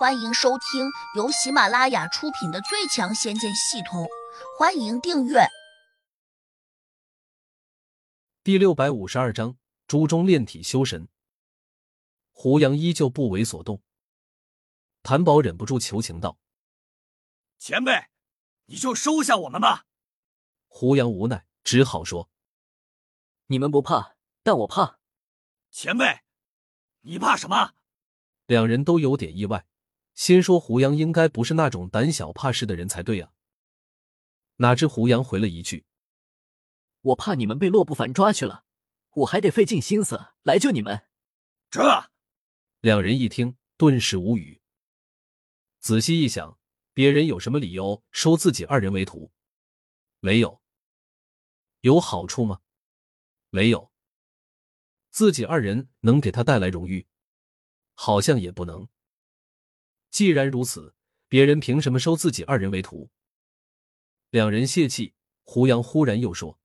欢迎收听由喜马拉雅出品的《最强仙剑系统》，欢迎订阅。第六百五十二章：朱中炼体修神。胡杨依旧不为所动。谭宝忍不住求情道：“前辈，你就收下我们吧。”胡杨无奈，只好说：“你们不怕，但我怕。”前辈，你怕什么？两人都有点意外。心说胡杨应该不是那种胆小怕事的人才对呀，哪知胡杨回了一句：“我怕你们被洛不凡抓去了，我还得费尽心思来救你们。”这两人一听，顿时无语。仔细一想，别人有什么理由收自己二人为徒？没有。有好处吗？没有。自己二人能给他带来荣誉？好像也不能。既然如此，别人凭什么收自己二人为徒？两人泄气，胡杨忽然又说：“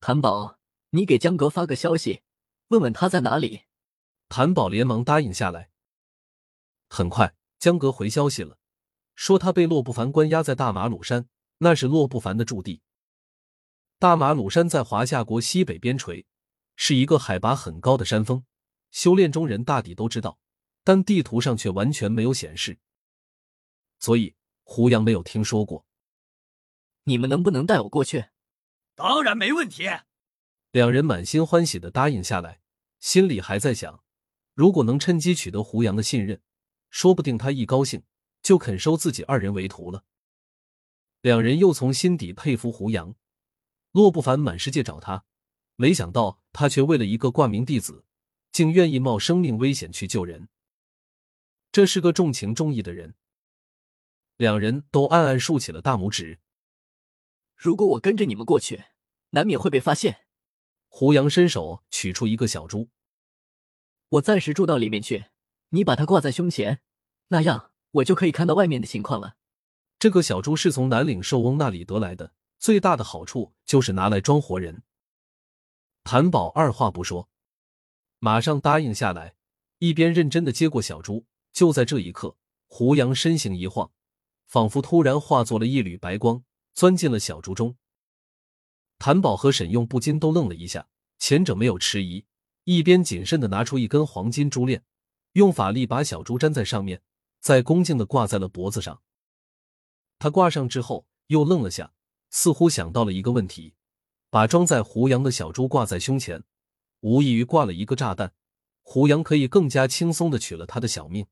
谭宝，你给江阁发个消息，问问他在哪里。”谭宝连忙答应下来。很快，江阁回消息了，说他被洛不凡关押在大马鲁山，那是洛不凡的驻地。大马鲁山在华夏国西北边陲，是一个海拔很高的山峰，修炼中人大抵都知道。但地图上却完全没有显示，所以胡杨没有听说过。你们能不能带我过去？当然没问题。两人满心欢喜的答应下来，心里还在想：如果能趁机取得胡杨的信任，说不定他一高兴就肯收自己二人为徒了。两人又从心底佩服胡杨。洛不凡满世界找他，没想到他却为了一个挂名弟子，竟愿意冒生命危险去救人。这是个重情重义的人，两人都暗暗竖起了大拇指。如果我跟着你们过去，难免会被发现。胡杨伸手取出一个小猪，我暂时住到里面去，你把它挂在胸前，那样我就可以看到外面的情况了。这个小猪是从南岭兽翁那里得来的，最大的好处就是拿来装活人。谭宝二话不说，马上答应下来，一边认真的接过小珠。就在这一刻，胡杨身形一晃，仿佛突然化作了一缕白光，钻进了小竹中。谭宝和沈用不禁都愣了一下，前者没有迟疑，一边谨慎的拿出一根黄金珠链，用法力把小珠粘在上面，再恭敬的挂在了脖子上。他挂上之后，又愣了下，似乎想到了一个问题，把装在胡杨的小珠挂在胸前，无异于挂了一个炸弹，胡杨可以更加轻松的取了他的小命。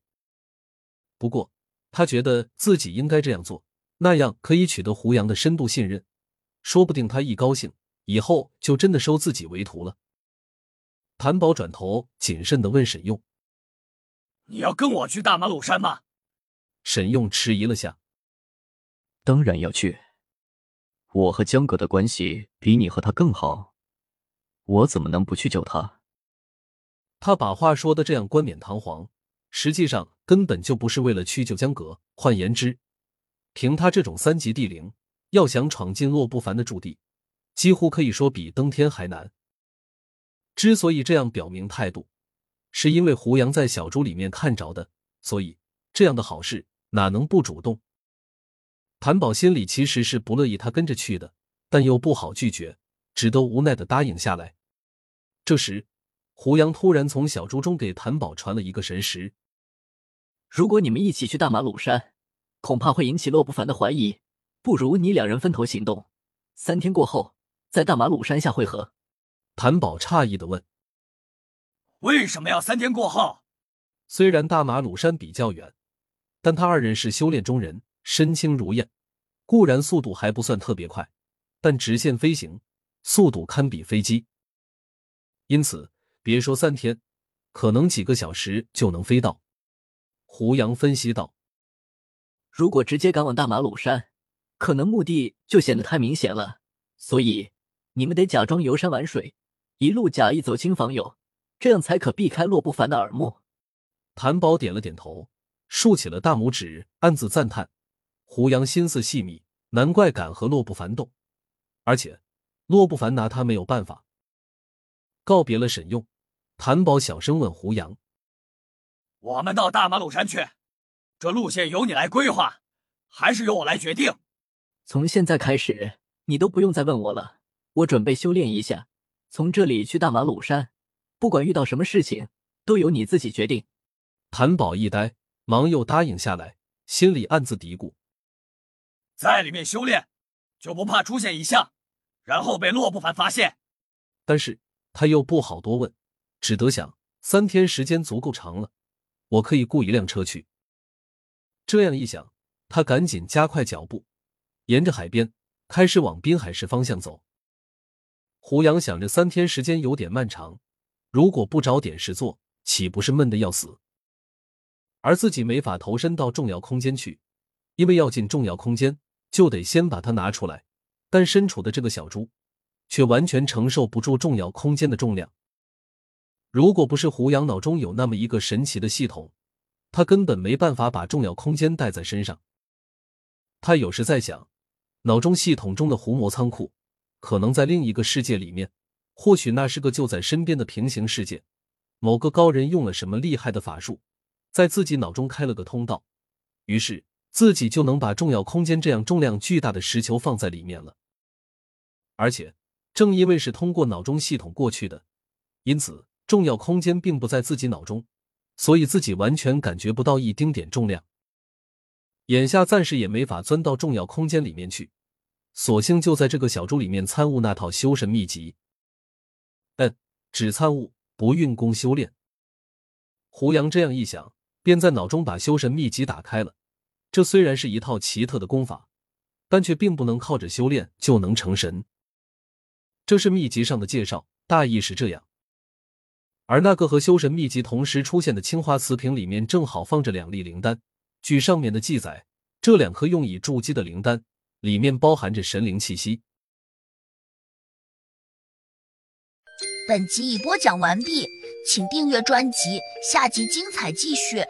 不过，他觉得自己应该这样做，那样可以取得胡杨的深度信任，说不定他一高兴，以后就真的收自己为徒了。谭宝转头谨慎的问沈用：“你要跟我去大马鲁山吗？”沈用迟疑了下：“当然要去，我和江哥的关系比你和他更好，我怎么能不去救他？”他把话说的这样冠冕堂皇。实际上根本就不是为了去救江阁。换言之，凭他这种三级地灵，要想闯进洛不凡的驻地，几乎可以说比登天还难。之所以这样表明态度，是因为胡杨在小猪里面看着的，所以这样的好事哪能不主动？谭宝心里其实是不乐意他跟着去的，但又不好拒绝，只得无奈的答应下来。这时。胡杨突然从小猪中给谭宝传了一个神识：“如果你们一起去大马鲁山，恐怕会引起洛不凡的怀疑。不如你两人分头行动，三天过后在大马鲁山下会合。”谭宝诧异的问：“为什么要三天过后？”虽然大马鲁山比较远，但他二人是修炼中人，身轻如燕，固然速度还不算特别快，但直线飞行速度堪比飞机，因此。别说三天，可能几个小时就能飞到。胡杨分析道：“如果直接赶往大马鲁山，可能目的就显得太明显了。所以你们得假装游山玩水，一路假意走亲访友，这样才可避开洛不凡的耳目。”谭宝点了点头，竖起了大拇指，暗自赞叹：“胡杨心思细密，难怪敢和洛不凡斗。而且洛不凡拿他没有办法。”告别了沈用，谭宝小声问胡杨：“我们到大马鲁山去，这路线由你来规划，还是由我来决定？从现在开始，你都不用再问我了。我准备修炼一下，从这里去大马鲁山，不管遇到什么事情，都由你自己决定。谭宝一呆，忙又答应下来，心里暗自嘀咕：在里面修炼，就不怕出现异象，然后被洛不凡发现？但是他又不好多问，只得想：三天时间足够长了，我可以雇一辆车去。这样一想，他赶紧加快脚步，沿着海边开始往滨海市方向走。胡杨想着，三天时间有点漫长，如果不找点事做，岂不是闷得要死？而自己没法投身到重要空间去，因为要进重要空间，就得先把它拿出来。但身处的这个小猪，却完全承受不住重要空间的重量。如果不是胡杨脑中有那么一个神奇的系统，他根本没办法把重要空间带在身上。他有时在想，脑中系统中的胡魔仓库。可能在另一个世界里面，或许那是个就在身边的平行世界。某个高人用了什么厉害的法术，在自己脑中开了个通道，于是自己就能把重要空间这样重量巨大的石球放在里面了。而且，正因为是通过脑中系统过去的，因此重要空间并不在自己脑中，所以自己完全感觉不到一丁点重量。眼下暂时也没法钻到重要空间里面去。索性就在这个小猪里面参悟那套修神秘籍。嗯，只参悟不运功修炼。胡杨这样一想，便在脑中把修神秘籍打开了。这虽然是一套奇特的功法，但却并不能靠着修炼就能成神。这是秘籍上的介绍，大意是这样。而那个和修神秘籍同时出现的青花瓷瓶里面，正好放着两粒灵丹。据上面的记载，这两颗用以筑基的灵丹。里面包含着神灵气息。本集已播讲完毕，请订阅专辑，下集精彩继续。